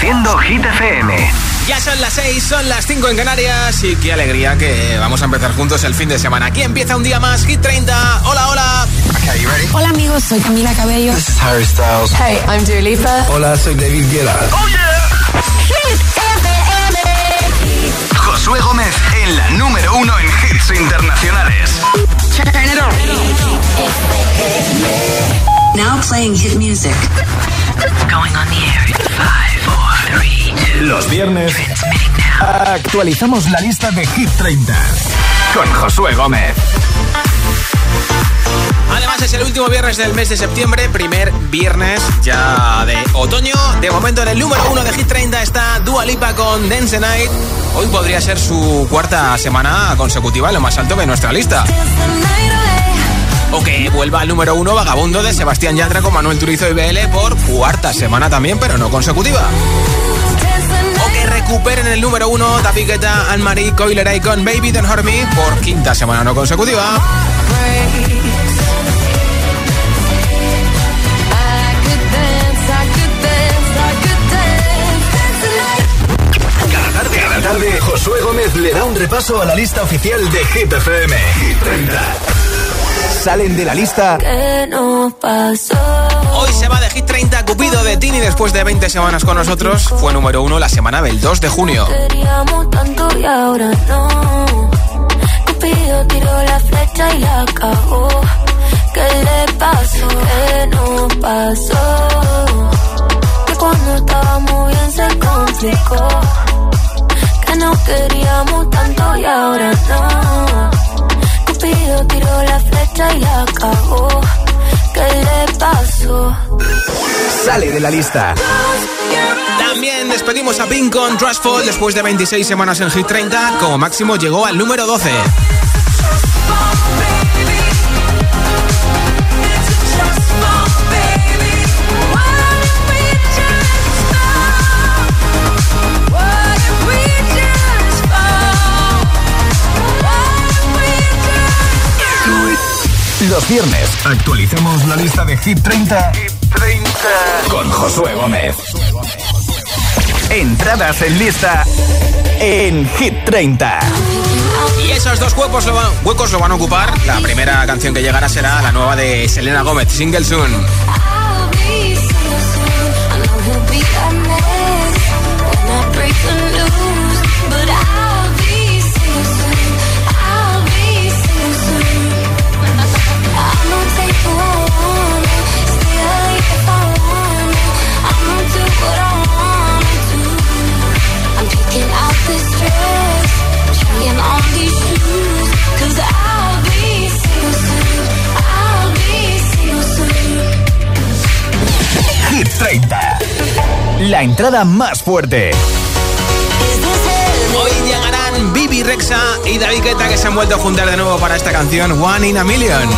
Reproduciendo Hit FM. Ya son las 6, son las 5 en Canarias y qué alegría que vamos a empezar juntos el fin de semana. Aquí empieza un día más, Hit 30. Hola, hola. Okay, ready? Hola amigos, soy Camila Cabello. This is Harry Styles. Hey, I'm Dua Lipa. Hola, soy David Guetta. ¡Oh, yeah! Hit FM. Josué Gómez en la número uno en hits internacionales. Now playing hit music. Going on the air in five, four, three, two. Los viernes actualizamos la lista de Hit 30 con Josué Gómez. Además es el último viernes del mes de septiembre, primer viernes ya de otoño. De momento en el número uno de Hit 30 está Dua Lipa con Dance Night. Hoy podría ser su cuarta semana consecutiva lo más alto de nuestra lista. O que vuelva al número uno Vagabundo de Sebastián Yatra con Manuel Turizo y BL por cuarta semana también, pero no consecutiva. O que recuperen el número uno David Guetta, Anne-Marie Coileray con Baby Don't Hurt Me por quinta semana no consecutiva. Tarde, Josué Gómez le da un repaso a la lista oficial de Hit FM. Hit 30. Salen de la lista. Hoy se va de Hit 30 Cupido de Tini después de 20 semanas con nosotros. Fue número uno la semana del 2 de junio. Queríamos tanto y ahora no. Cupido tiró la flecha y la cagó. ¿Qué le pasó? ¿Qué no pasó? Que cuando estábamos bien se complicó. Que no queríamos tanto y ahora no. Cupido tiró la flecha y la cagó. ¿Qué le pasó? Sale de la lista. También despedimos a Pink con Trustful después de 26 semanas en Hit 30. Como máximo llegó al número 12. Los viernes actualizamos la lista de Hit 30, Hit 30. con Josué Gómez. Entradas en lista en Hit 30. Y esos dos huecos lo, van, huecos lo van a ocupar. La primera canción que llegará será la nueva de Selena Gómez, Single Soon. La entrada más fuerte. Hoy llegarán Bibi Rexa y David Guetta que se han vuelto a juntar de nuevo para esta canción One in a Million.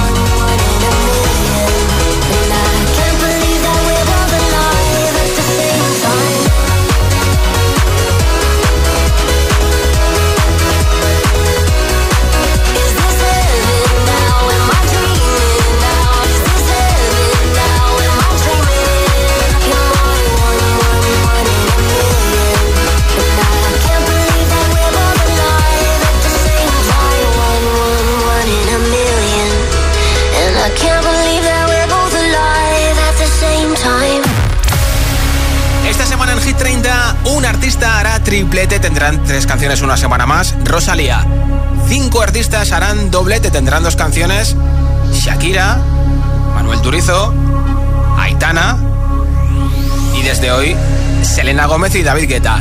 Tres canciones una semana más. Rosalía. Cinco artistas harán doblete, tendrán dos canciones. Shakira, Manuel Turizo, Aitana y desde hoy Selena Gómez y David Guetta.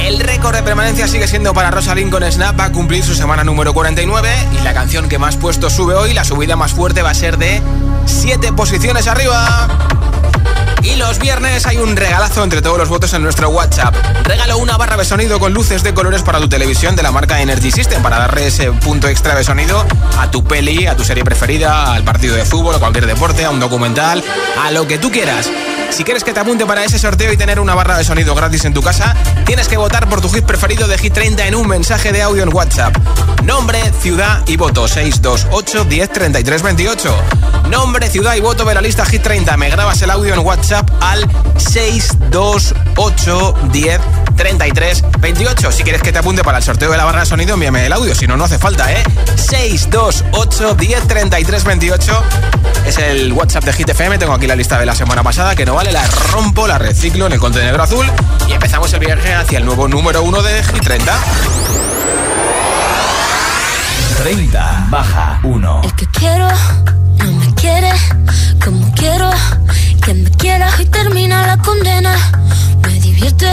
El récord de permanencia sigue siendo para Rosalind con Snap, va a cumplir su semana número 49 y la canción que más puesto sube hoy, la subida más fuerte va a ser de 7 posiciones arriba. Y los viernes hay un regalazo entre todos los votos en nuestro WhatsApp. Regalo una barra de sonido con luces de colores para tu televisión de la marca Energy System para darle ese punto extra de sonido a tu peli, a tu serie preferida, al partido de fútbol, a cualquier deporte, a un documental, a lo que tú quieras. Si quieres que te apunte para ese sorteo y tener una barra de sonido gratis en tu casa, tienes que votar por tu hit preferido de Hit 30 en un mensaje de audio en WhatsApp. Nombre, ciudad y voto 628 10 33 28. Nombre, ciudad y voto de la lista Hit 30. Me grabas el audio en WhatsApp WhatsApp al 628 10 33 28. Si quieres que te apunte para el sorteo de la barra de sonido, envíame el audio. Si no, no hace falta, ¿eh? 628 10 33 28 es el WhatsApp de Hit FM. Tengo aquí la lista de la semana pasada que no vale. La rompo, la reciclo en el contenedor azul y empezamos el viaje hacia el nuevo número 1 de Hit 30. 30 baja 1. El que quiero no me quiere como quiero que me quiera y termina la condena. Me divierte,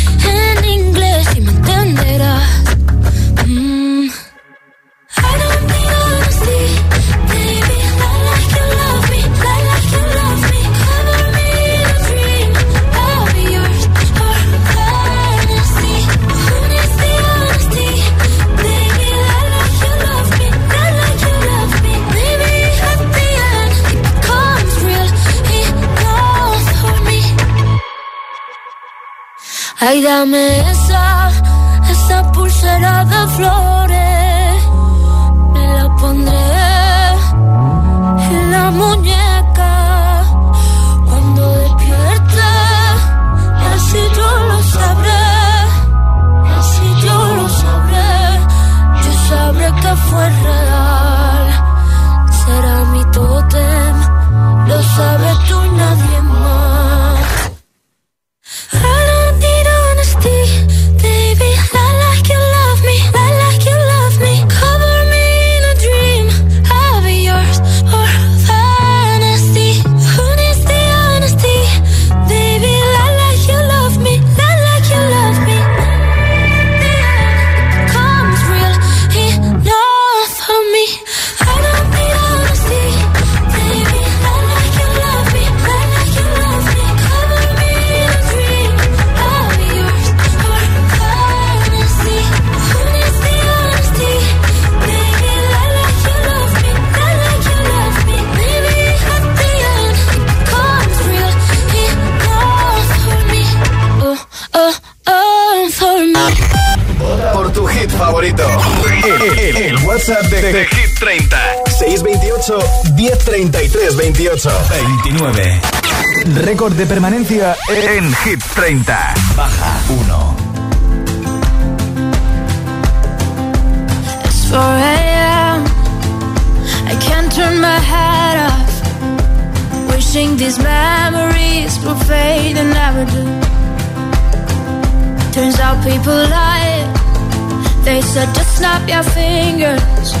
dame esa, esa pulsera de flores. 1033 28. 29. Récord de permanencia en Hit 30. Baja 1. It's 4 a.m. I can't turn my head off. Wishing these memories will fade and never do. Turns out people lie. They said just snap your fingers.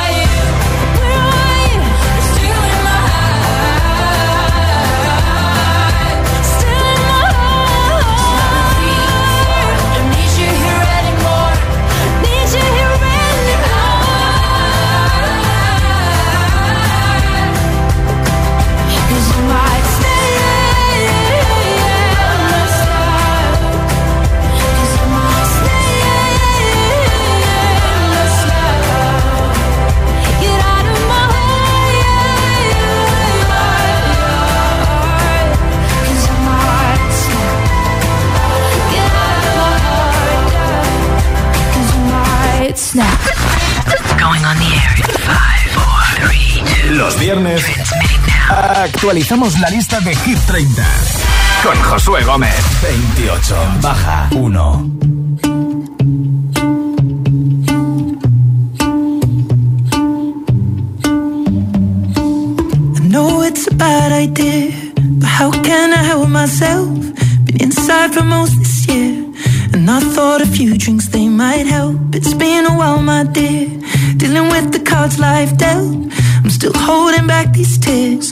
actualizamos la lista de Hit 30 con Josué Gómez. 28. Baja 1. know it's a bad idea, but how can I help myself? Been inside for most this year, and I thought a few drinks they might help. It's been a while, my dear, dealing with the cards life dealt. I'm still holding back these tears.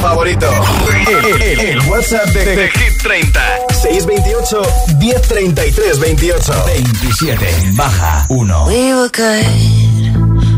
Favorito. El, el- el WhatsApp de, de Hit 30. 628 1033 28. 27. Baja 1. We were good,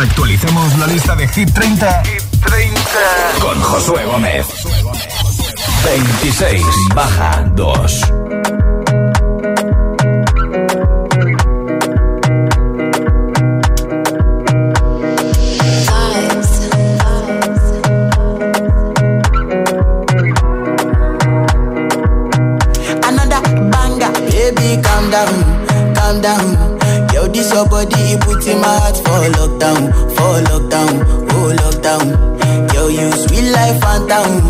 Actualicemos la lista de Hit 30, Hit 30. con Josué Gómez. 26, baja 2. For lockdown, for lockdown, oh lockdown. Yo, you sweet life, phantom,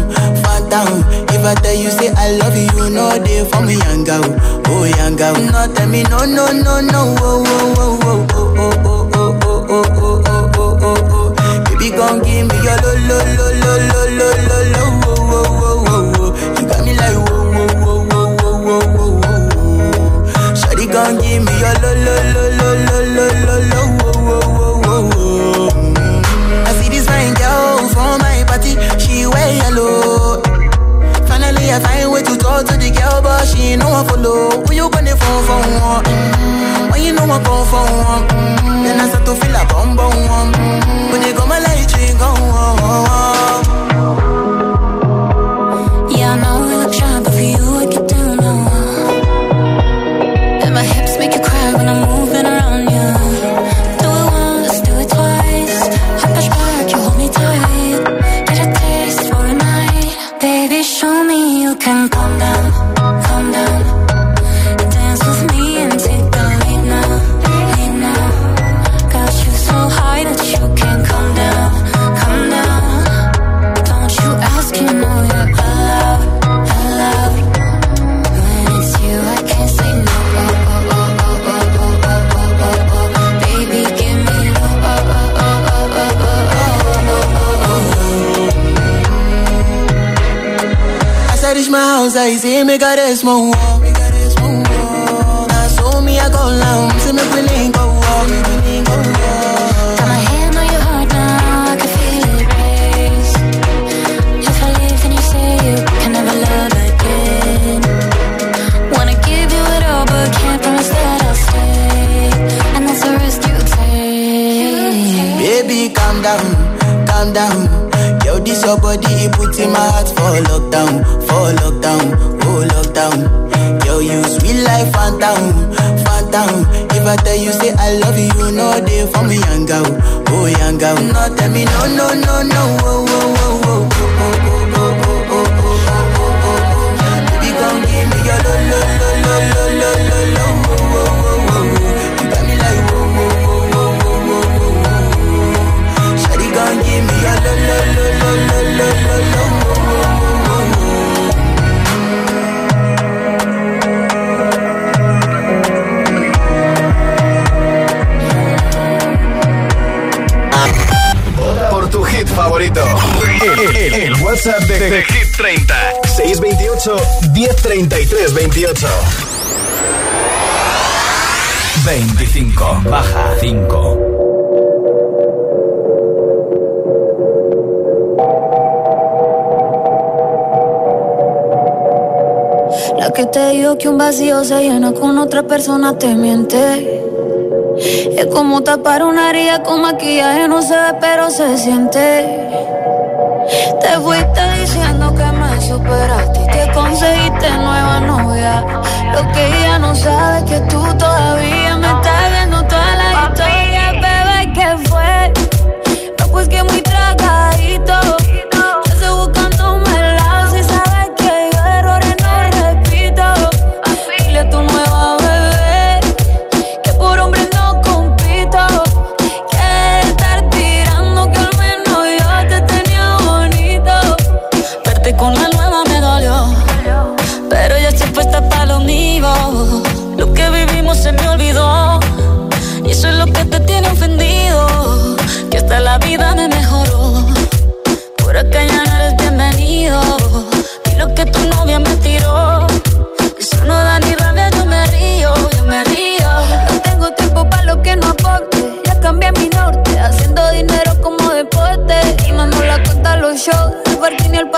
phantom. If I tell you say I love you, you know they for me, young girl, oh young girl. No, tell me no, no, no, no, oh, oh, oh, oh, oh, oh, oh, oh, oh, oh, oh, oh, oh, oh. Baby, gon' give me your lo, lo, lo, lo, lo, lo, lo, lo, oh, oh, oh, oh, oh. You got me like whoa, whoa, whoa, whoa, whoa, whoa, whoa, whoa. Shawty gon' give me your lo, lo, lo, lo, lo, lo, lo, lo, but ain't no one follow. Who you gonna phone for one? Mm. When you know I come for one, mm. then I start to feel a bum bum one. Mm. When you go my light, you go on. Yeah, I mesmo favorito. El, WhatsApp de, de Hit 30. 628 1033 28. 25. Baja 5. La que te dijo que un vacío se llena con otra persona te miente. Es como tapar una herida con maquillaje, no se ve, pero se siente. Te fuiste diciendo que me superaste y que conseguiste nueva novia. Lo que ella no sabe es que tú todavía me estás viendo toda la historia, bebé, ¿qué fue? No, pues que muy tragadito.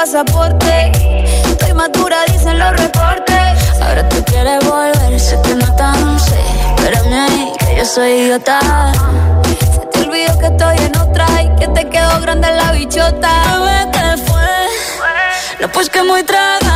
pasaporte. Estoy madura, dicen los reportes. Ahora tú quieres volver, sé que no tan sé. Espérame ahí, que yo soy idiota. Se te olvidó que estoy en otra y que te quedó grande la bichota. ¿Sabes qué fue? No, pues que muy traga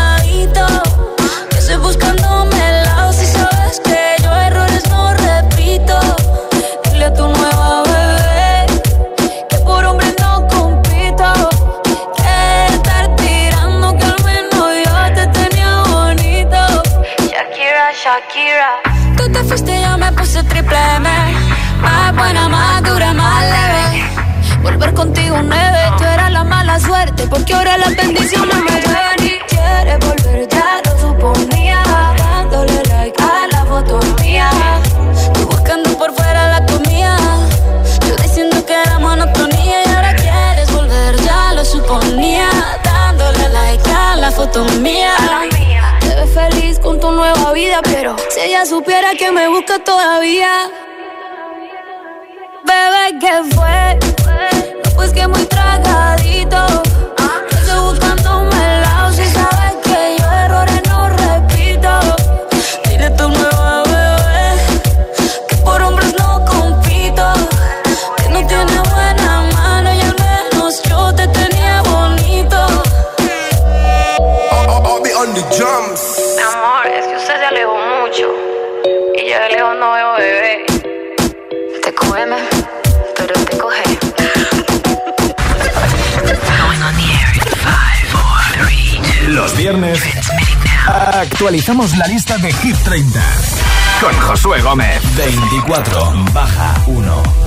que todavía. actualizamos la lista de Hit 30 con Josué Gómez. 24 baja 1.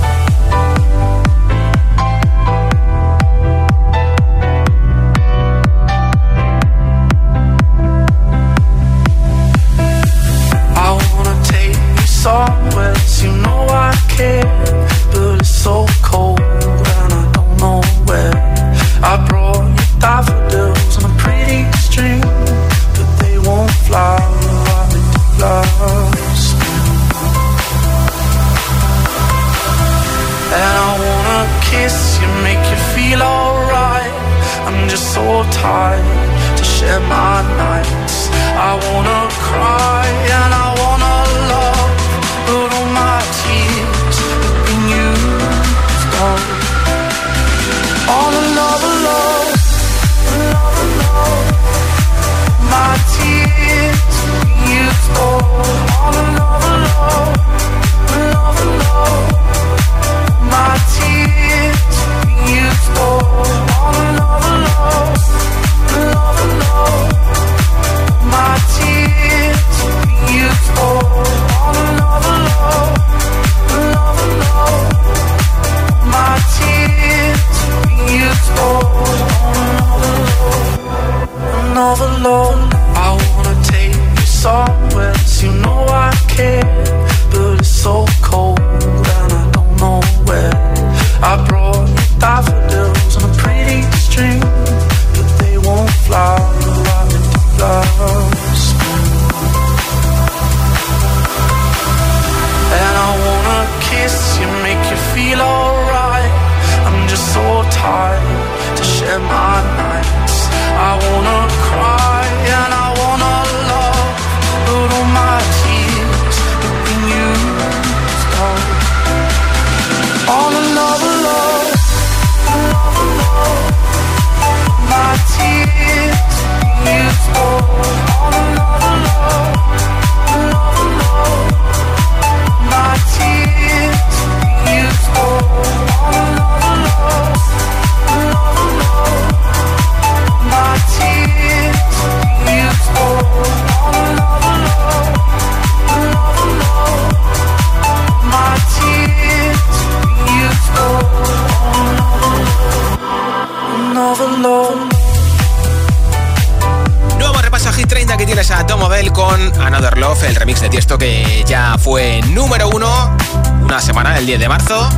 que ya fue número uno una semana, el 10 de marzo.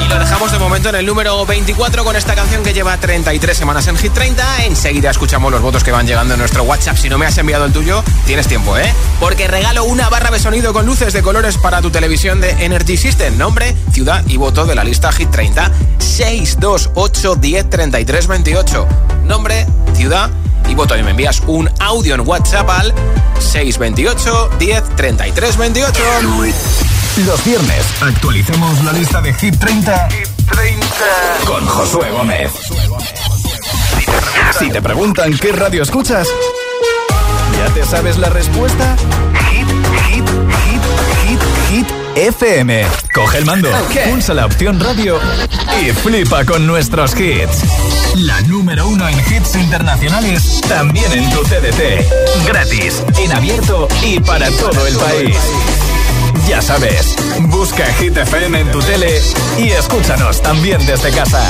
Y lo dejamos de momento en el número 24 con esta canción que lleva 33 semanas en Hit 30. Enseguida escuchamos los votos que van llegando en nuestro WhatsApp. Si no me has enviado el tuyo, tienes tiempo, ¿eh? Porque regalo una barra de sonido con luces de colores para tu televisión de Energy System. Nombre, ciudad y voto de la lista Hit 30. 628 10 33 28. Nombre, ciudad y voto. Y me envías un audio en WhatsApp al 628 10 33 28. Los viernes actualizamos la lista de Hit 30, con Josué Gómez. Si te preguntan qué radio escuchas, ¿ya te sabes la respuesta? Hit, hit, hit, hit, hit. FM. Coge el mando, pulsa la opción radio y flipa con nuestros hits. La número uno en hits internacionales, también en tu TDT. Gratis, en abierto y para todo el país. Ya sabes, busca Hit FM en tu tele y escúchanos también desde casa.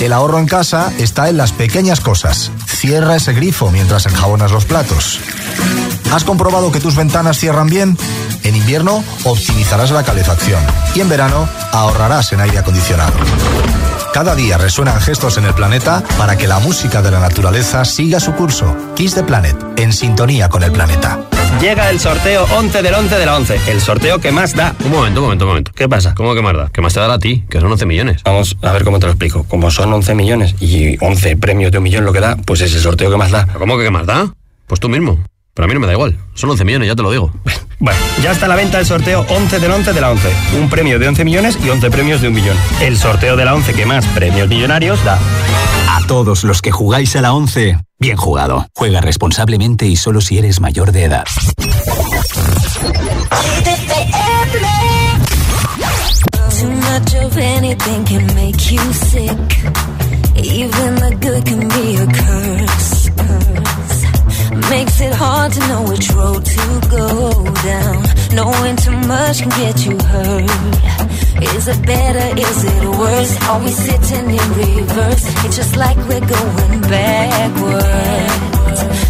El ahorro en casa está en las pequeñas cosas. Cierra ese grifo mientras enjabonas los platos. ¿Has comprobado que tus ventanas cierran bien? En invierno optimizarás la calefacción y en verano ahorrarás en aire acondicionado. Cada día resuenan gestos en el planeta para que la música de la naturaleza siga su curso. Kiss the Planet, en sintonía con el planeta. Llega el sorteo 11 del 11 de la 11, el sorteo que más da. Un momento, un momento, un momento. ¿Qué pasa? ¿Cómo que más da? Que más te dará a ti, que son 11 millones. Vamos a ver cómo te lo explico. Como son 11 millones y 11 premios de un millón lo que da, pues es el sorteo que más da. ¿Cómo que qué más da? Pues tú mismo. Pero a mí no me da igual. Son 11 millones, ya te lo digo. Bueno, ya está a la venta el sorteo 11 del 11 de la 11. Un premio de 11 millones y 11 premios de un millón. El sorteo de la 11 que más premios millonarios da. A todos los que jugáis a la 11, bien jugado. Juega responsablemente y solo si eres mayor de edad. Too much of anything can make you sick. Even the good can be a curse. curse. Makes it hard to know which road to go down. Knowing too much can get you hurt. Is it better? Is it worse? Are we sitting in reverse? It's just like we're going backwards.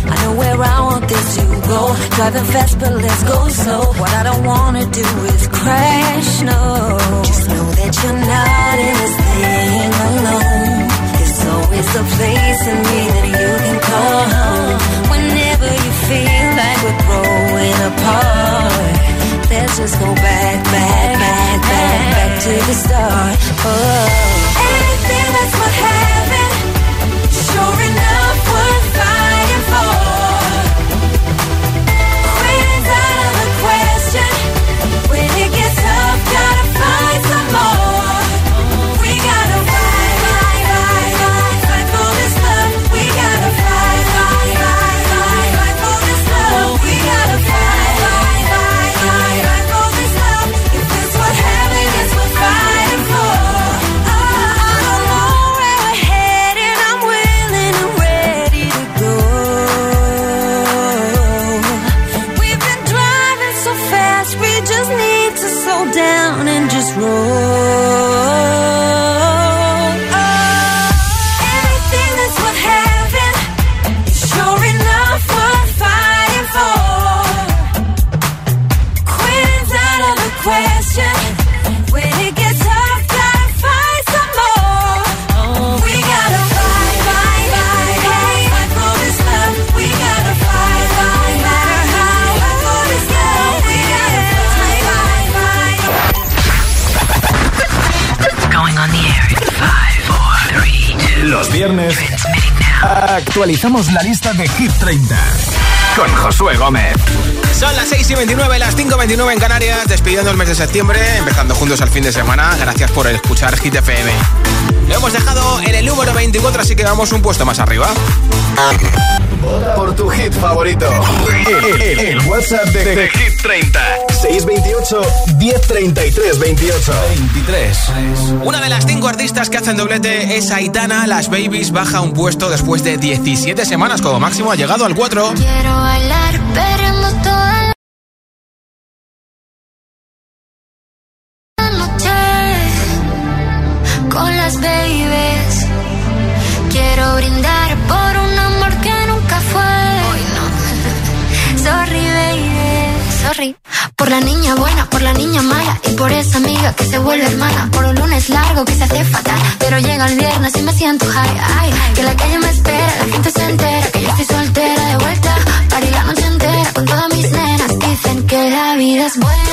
I know where I want this to go. Driving fast, but let's go slow. What I don't wanna do is crash, no. Just know that you're not in this thing alone. There's always a place in me that you can call home. Feel like we're growing apart, let's just go back, back, back, back, back to the start. Oh, anything that's what happened, sure enough, actualizamos la lista de Hit 30 con Josué Gómez. Son las 6 y 29, las 5 y 29 en Canarias, despidiendo el mes de septiembre, empezando juntos al fin de semana. Gracias por escuchar Hit FM. Lo hemos dejado en el número 24, así que vamos un puesto más arriba. Vota por tu hit favorito. El, el- el WhatsApp de, de Hit 30. 628 1033 28. 23. Una de las cinco artistas que hacen doblete es Aitana. Las Babies baja un puesto después de 17 semanas como máximo. Ha llegado al 4. Quiero bailar y me siento high. Ay, que la calle me espera, la gente se entera que yo estoy soltera de vuelta. Party la noche entera con todas mis nenas. Dicen que la vida es buena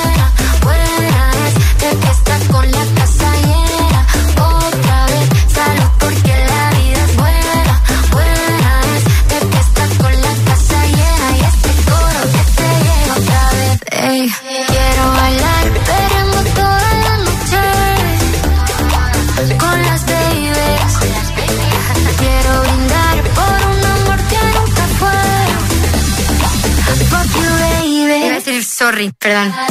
Instagram.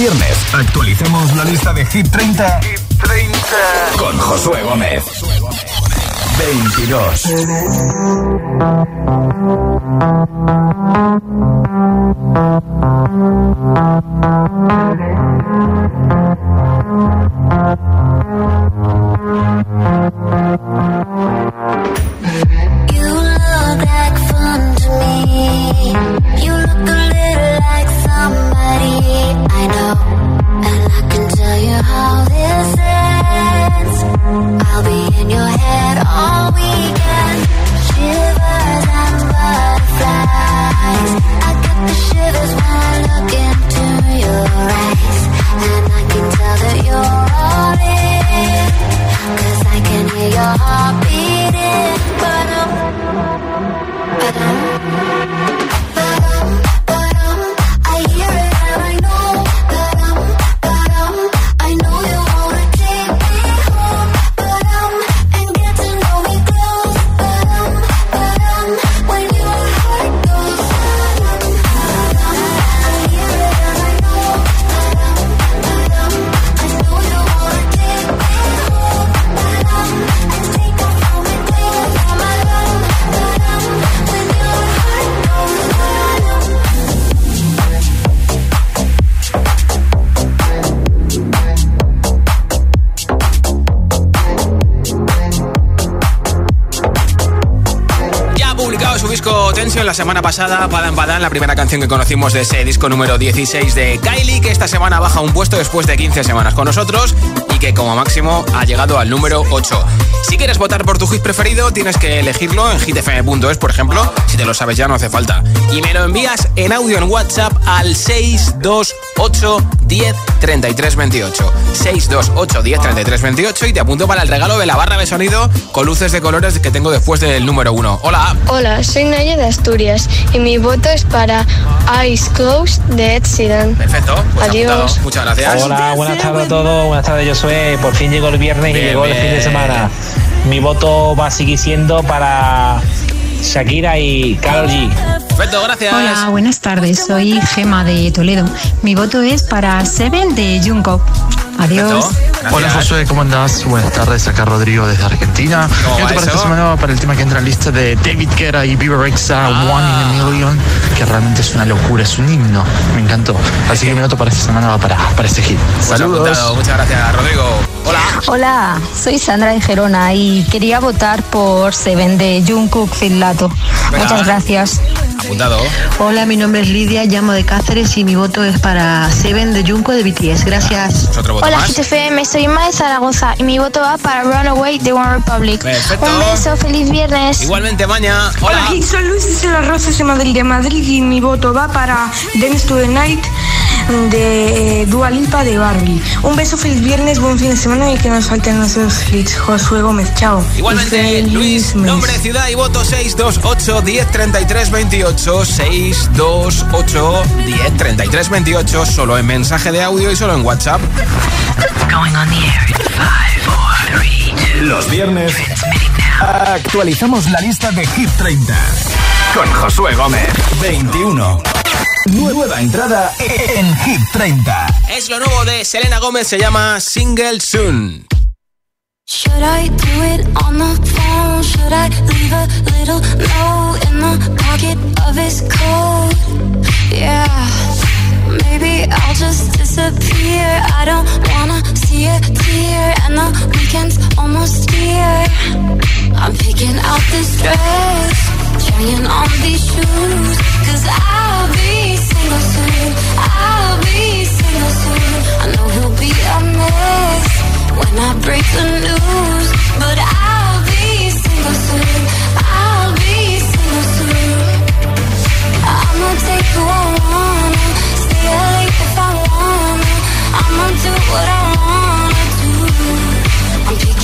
Viernes actualicemos la lista de Hit 30, con Josué Gómez. 22. La semana pasada, Padan Padan, la primera canción que conocimos de ese disco número 16 de Kylie, que esta semana baja un puesto después de 15 semanas con nosotros y que como máximo ha llegado al número 8. Si quieres votar por tu hit preferido, tienes que elegirlo en hitfm.es, por ejemplo. Si te lo sabes ya, no hace falta. Y me lo envías en audio en WhatsApp al 628 10 33 28. 628 10 33 28 y te apunto para el regalo de la barra de sonido con luces de colores que tengo después del número 1. Hola. Hola, soy Naya de Asturias y mi voto es para Eyes Closed de Ed Sheeran. Perfecto. Pues Adiós. apuntado. Muchas gracias. Hola, buenas tardes a todos. Buenas tardes, yo soy. Por fin llegó el viernes Bien, y llegó el fin de bien. semana. Mi voto va a seguir siendo para Shakira y Karol G. Hola, buenas tardes. Soy Gema de Toledo. Mi voto es para Seven de Jungkook. Adiós. Hola Josué, ¿cómo andás? Buenas tardes, acá Rodrigo desde Argentina. ¿Cómo ¿Qué te parece semana para el tema que entra en la lista de David Guetta y Bieber Rexa, Ah. One in a Million, que realmente es una locura, es un himno, me encantó. Así que mi voto para esta semana va para, para este hit. Saludos. Muchas gracias, Rodrigo. Hola. Hola, soy Sandra de Gerona y quería votar por Seven de Jungkook Finlato. Venga. Muchas gracias. Apuntado. Hola, mi nombre es Lidia, llamo de Cáceres y mi voto es para Seven de Junco de BTS. Gracias. Otro voto Hola. GTFM, soy Ima de Zaragoza y mi voto va para Runaway de One Republic. Perfecto. Un beso, feliz viernes. Igualmente, Maña. Hola, Hola. soy Luis de las Rosas de Madrid, de Madrid y mi voto va para Dance to the Night de Dua Lipa de Barbie. Un beso, feliz viernes, buen fin de semana y que nos falten nuestros hits. Josué Gómez, chao. Igualmente, Luis, mes. nombre, ciudad y voto 628 10 33 28. 628 10 33 28. Solo en mensaje de audio y solo en WhatsApp. Going on the air in five, four, three, Los viernes actualizamos la lista de Hit 30 con Josué Gómez. 21. Nueva entrada en Hit 30. Es lo nuevo de Selena Gómez, se llama Single Soon. Should I do it on the phone? Should I leave a little note in the pocket of his coat? Yeah, maybe I'll just disappear. I don't wanna a tear, and the weekend's almost here. I'm picking out this dress, trying on these shoes, cause I'll be single soon. I'll be single soon. I know he'll be a mess when I break the news. But I'll be single soon. I'll be single soon. I'ma take who I wanna, stay late if I wanna. I'ma do what I do.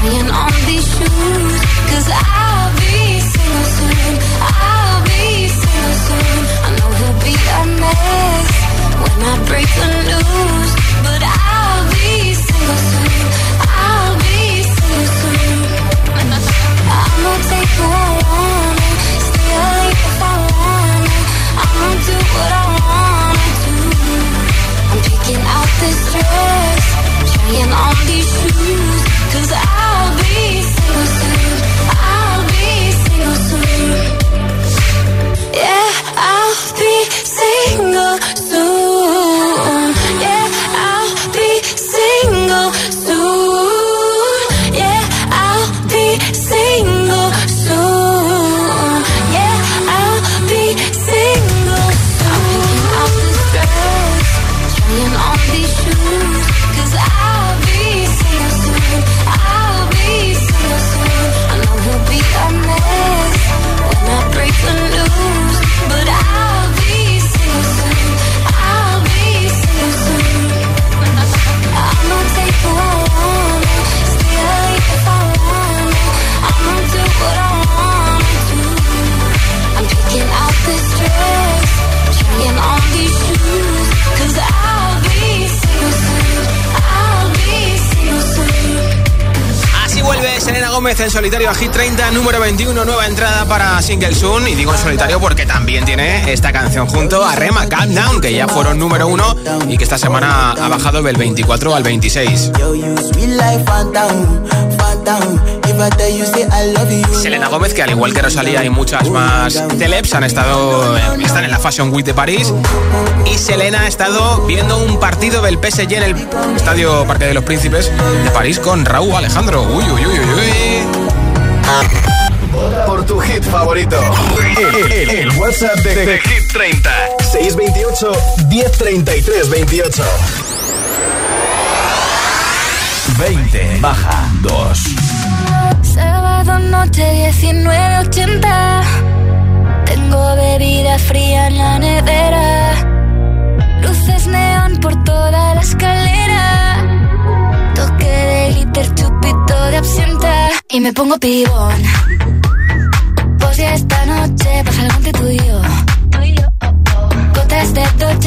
trying on these shoes. Cause I'll be single soon. I'll be single soon. I know he'll be a mess when I break the news. But I'll be single soon. I'll be single soon. I'ma take who I wanna, stay late if I wanna. I'ma do what I wanna do. I'm picking out this dress, trying on these shoes. Solitario a Hit 30, número 21, nueva entrada para Single Soon. Y digo en solitario porque también tiene esta canción junto a Rema, Calm Down, que ya fueron número 1 y que esta semana ha bajado del 24 al 26. Selena Gómez, que al igual que Rosalía y muchas más celebs han estado, están en la Fashion Week de París. Y Selena ha estado viendo un partido del PSG en el Estadio Parque de los Príncipes de París con Raúl Alejandro. Uy, uy, uy, uy, Por tu hit favorito. El, el- el WhatsApp de, de Hit 30. 628 1033 28. 20 baja 2. Sábado noche 19.80 Tengo bebida fría en la nevera me pongo pibón. Pues ya esta noche pasa algo entre tú y yo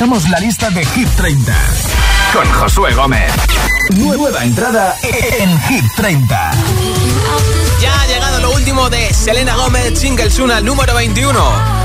actualizamos la lista de Hit 30 con Josué Gómez. Nueva entrada en Hit 30. Ya ha llegado lo último de Selena Gómez, Single Suna número 21.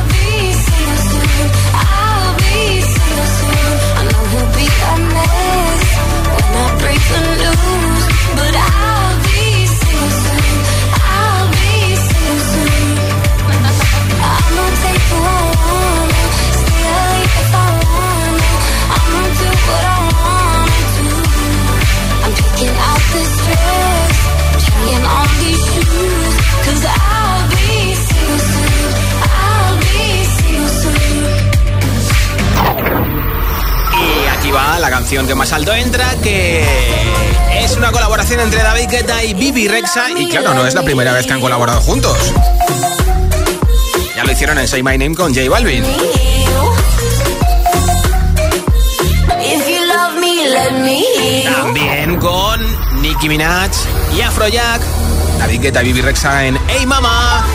Canción que más alto entra, que es una colaboración entre David Guetta y Bibi Rexa. Y claro, no es la primera vez que han colaborado juntos. Ya lo hicieron en Say My Name con J Balvin. También con Nicki Minaj y Afrojack. David Guetta y Bibi Rexa en Hey Mama.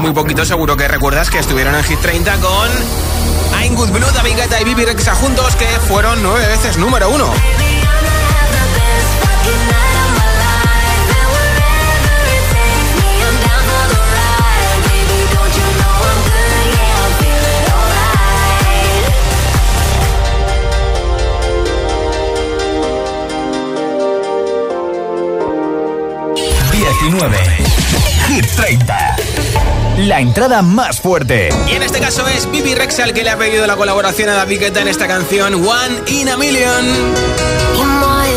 Muy poquito seguro que recuerdas que estuvieron en Hit 30 con I'm Good Blue, David Guetta y Bibi Rexa juntos, que fueron nueve veces número uno. Hit 30. La entrada más fuerte. Y en este caso es Bibi Rexa el que le ha pedido la colaboración a David Guetta en esta canción One in a Million. My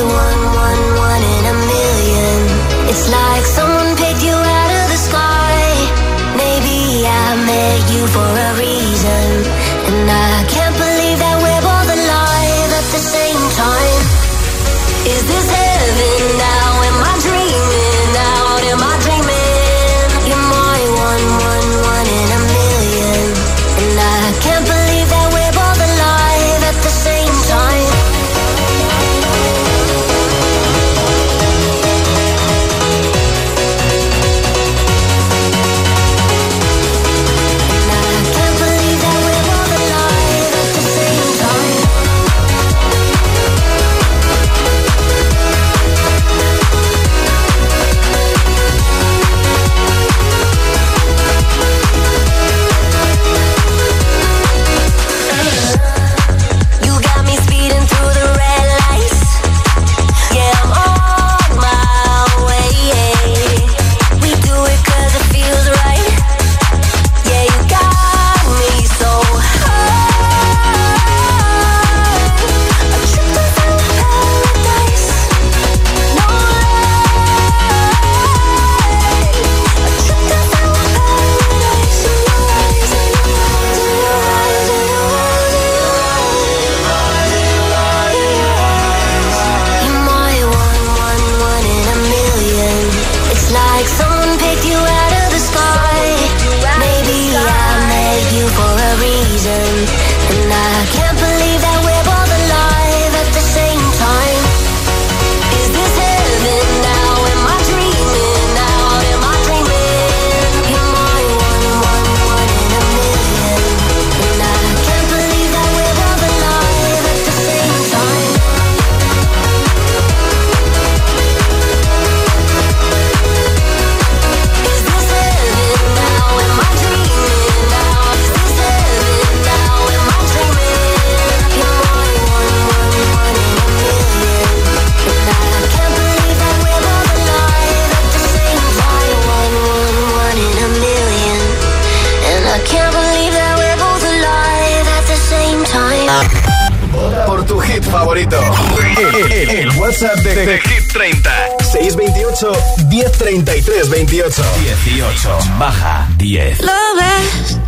de, Hit 30. 628 1033 28. 18. Baja 10. Lo ves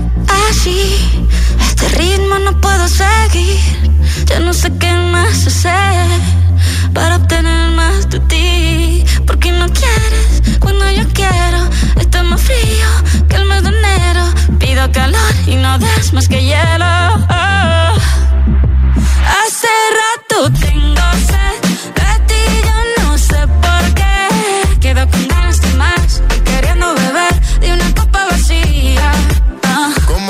así. Este ritmo no puedo seguir. Ya no sé qué más hacer para obtener más de ti. Porque no quieres cuando yo quiero. Está más frío que el mes de enero. Pido calor y no das más que hielo.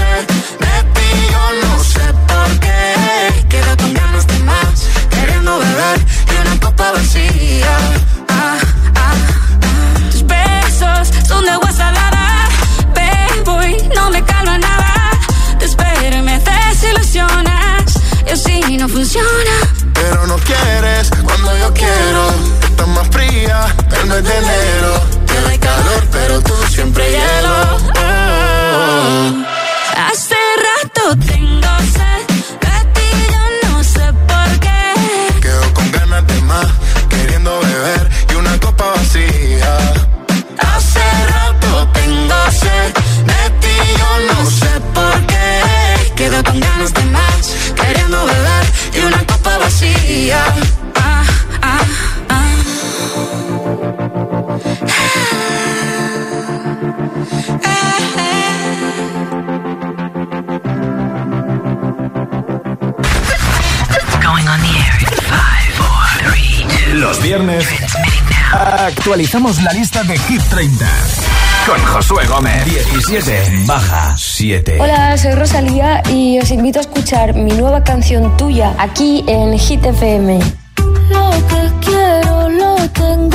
de ti, yo no sé por qué. Quedo con ganas de más, queriendo beber y una copa vacía. Ah, ah, ah. Tus besos son de agua salada, bebo y no me calma nada. Te espero y me desilusionas, y así no funciona. Pero no quieres cuando yo quiero, estás más fría, el mes de enero. Te doy calor, pero tú siempre hielo. Actualizamos la lista de Hit 30 con Josué Gómez. 17 baja 7. Hola, soy Rosalía y os invito a escuchar mi nueva canción tuya aquí en Hit FM. Lo que quiero lo tengo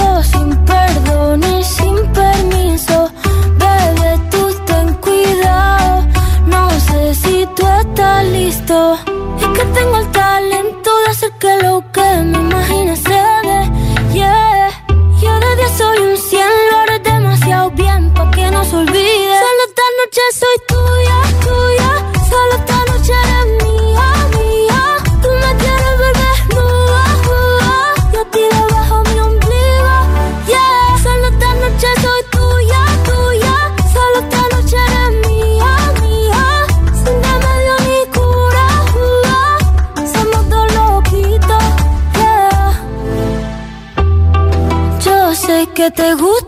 te gusta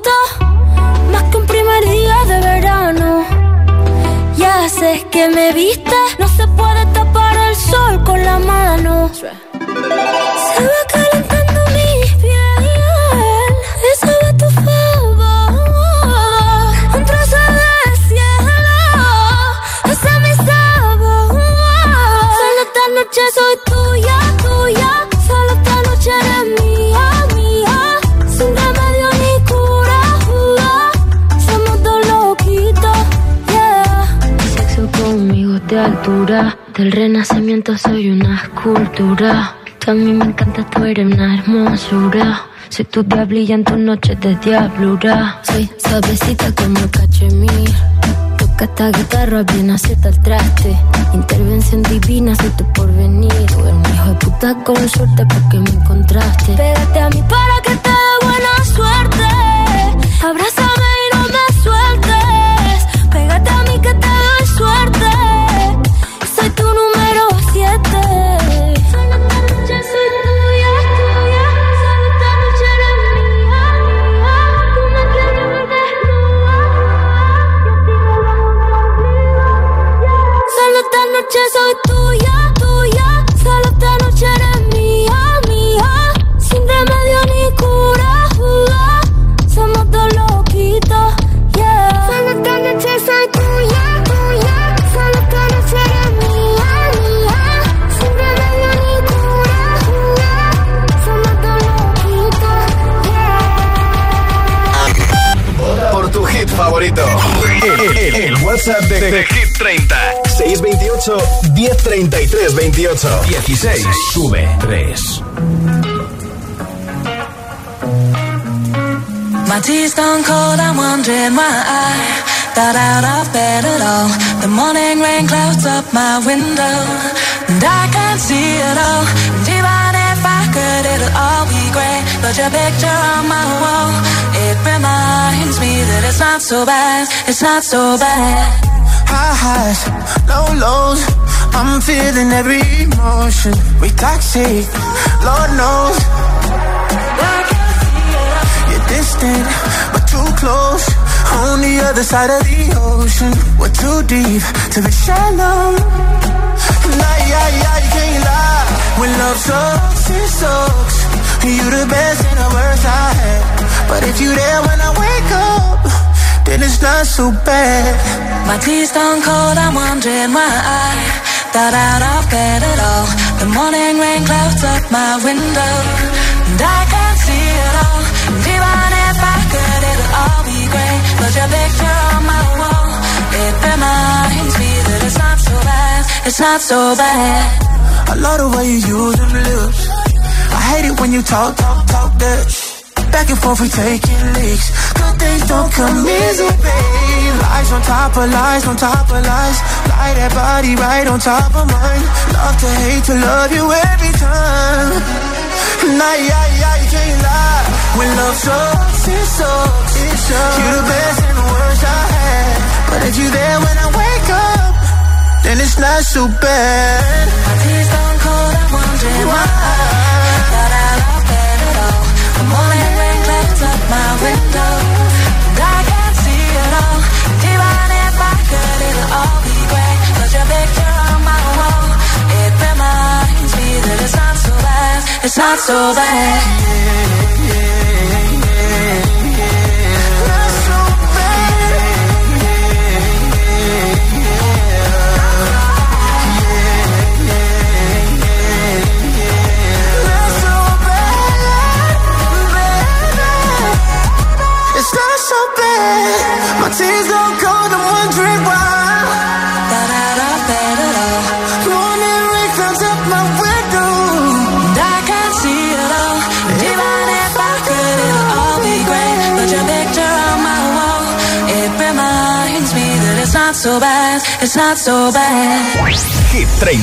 a mí me encanta, tú eres una hermosura. Soy tu diablilla en tus noches de diablura. Soy suavecita como cachemir. Que esta guitarra bien acepta el traste. Intervención divina, soy tu porvenir. Un hijo de puta con suerte porque me encontraste. Pégate a mí para que te dé buena suerte. Abrázame WhatsApp de, de Hit 30. 628 1033 28. 16. Sube 3. My tea's gone cold, I'm wondering why I got out of bed at all. The morning rain clouds up my window, and I can't see it all. And even it'll all be great. But your picture on my wall, it reminds me that it's not so bad, it's not so bad. High highs, low lows. I'm feeling every emotion. We toxic, Lord knows. You're distant, but too close. On the other side of the ocean. We're too deep to be shallow. Nah, yeah, yeah, you can't lie. When love sucks, it sucks. You the best and the worst I had. But if you're there when I wake up, then it's not so bad. My tea's gone cold, I'm wondering why I got out of bed at all. The morning rain clouds up my window, and I can't see it all. And even if I could, it'll all be great. But your picture on my wall, it reminds me that it's not so bad, it's not so bad. I love the way you use them lips. I hate it when you talk, talk, talk that. Back and forth, we taking leaks. Good things don't come easy, babe. Lies on top of lies, on top of lies. Lie that body right on top of mine. Love to hate to love you every time. Nah, yeah, yeah, you can't lie. When love sucks, it sucks. It sucks. You're the best and the worst I. But if you there when I wake up, then it's not so bad. My tea's gone cold, I'm wondering why I got out of bed at all. The morning rain clouds up my window, and I can't see it all. And even if I could, it'll all be great. But your picture on my wall, it reminds me that it's not so bad, it's not so bad. It's it's not so bad. Hit 30.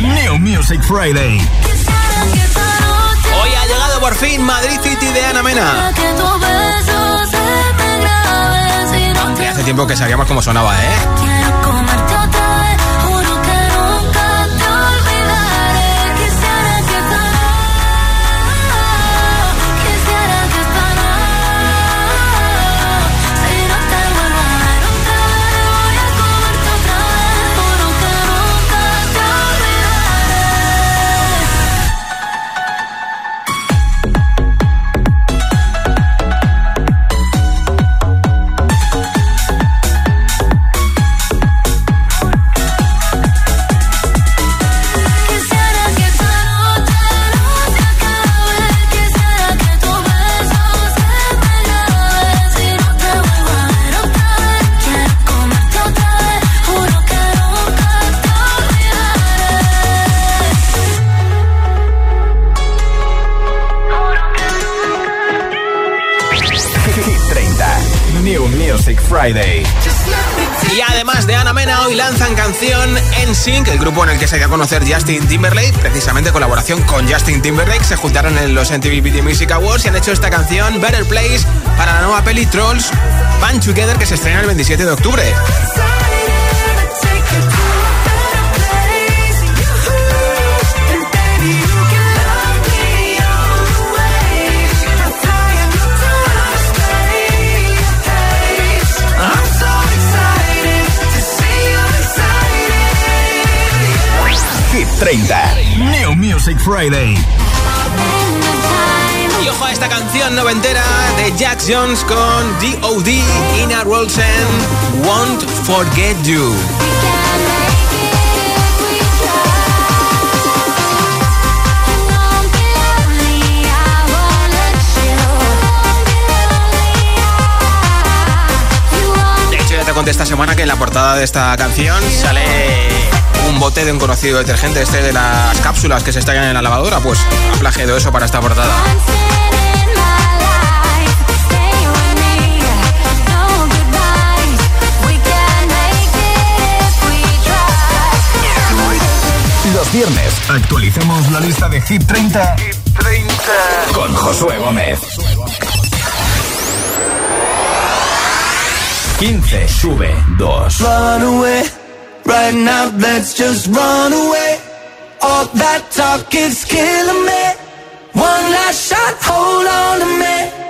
New Music Friday. Hoy ha llegado por fin Madrid City de Ana Mena. Aunque hace tiempo que sabíamos cómo sonaba, ¿eh? Y además de Ana Mena, hoy lanzan canción en Sync, el grupo en el que se dio a conocer Justin Timberlake, precisamente colaboración con Justin Timberlake, se juntaron en los MTV Video Music Awards y han hecho esta canción Better Place para la nueva peli Trolls Band Together que se estrena el 27 de octubre. 30. New Music Friday. Y ojo a esta canción noventera de Jack Jones con D.O.D. Ina Rolsen, Won't Forget You. De hecho, ya te conté esta semana que en la portada de esta canción sale un bote de un conocido detergente, este de las cápsulas que se estallan en la lavadora, pues ha plagiado eso para esta portada. Los viernes actualicemos la lista de Hit 30, Hit 30. con Josué Gómez. 15 sube 2. Right now let's just run away. All that talk is killing me. One last shot, hold on to me.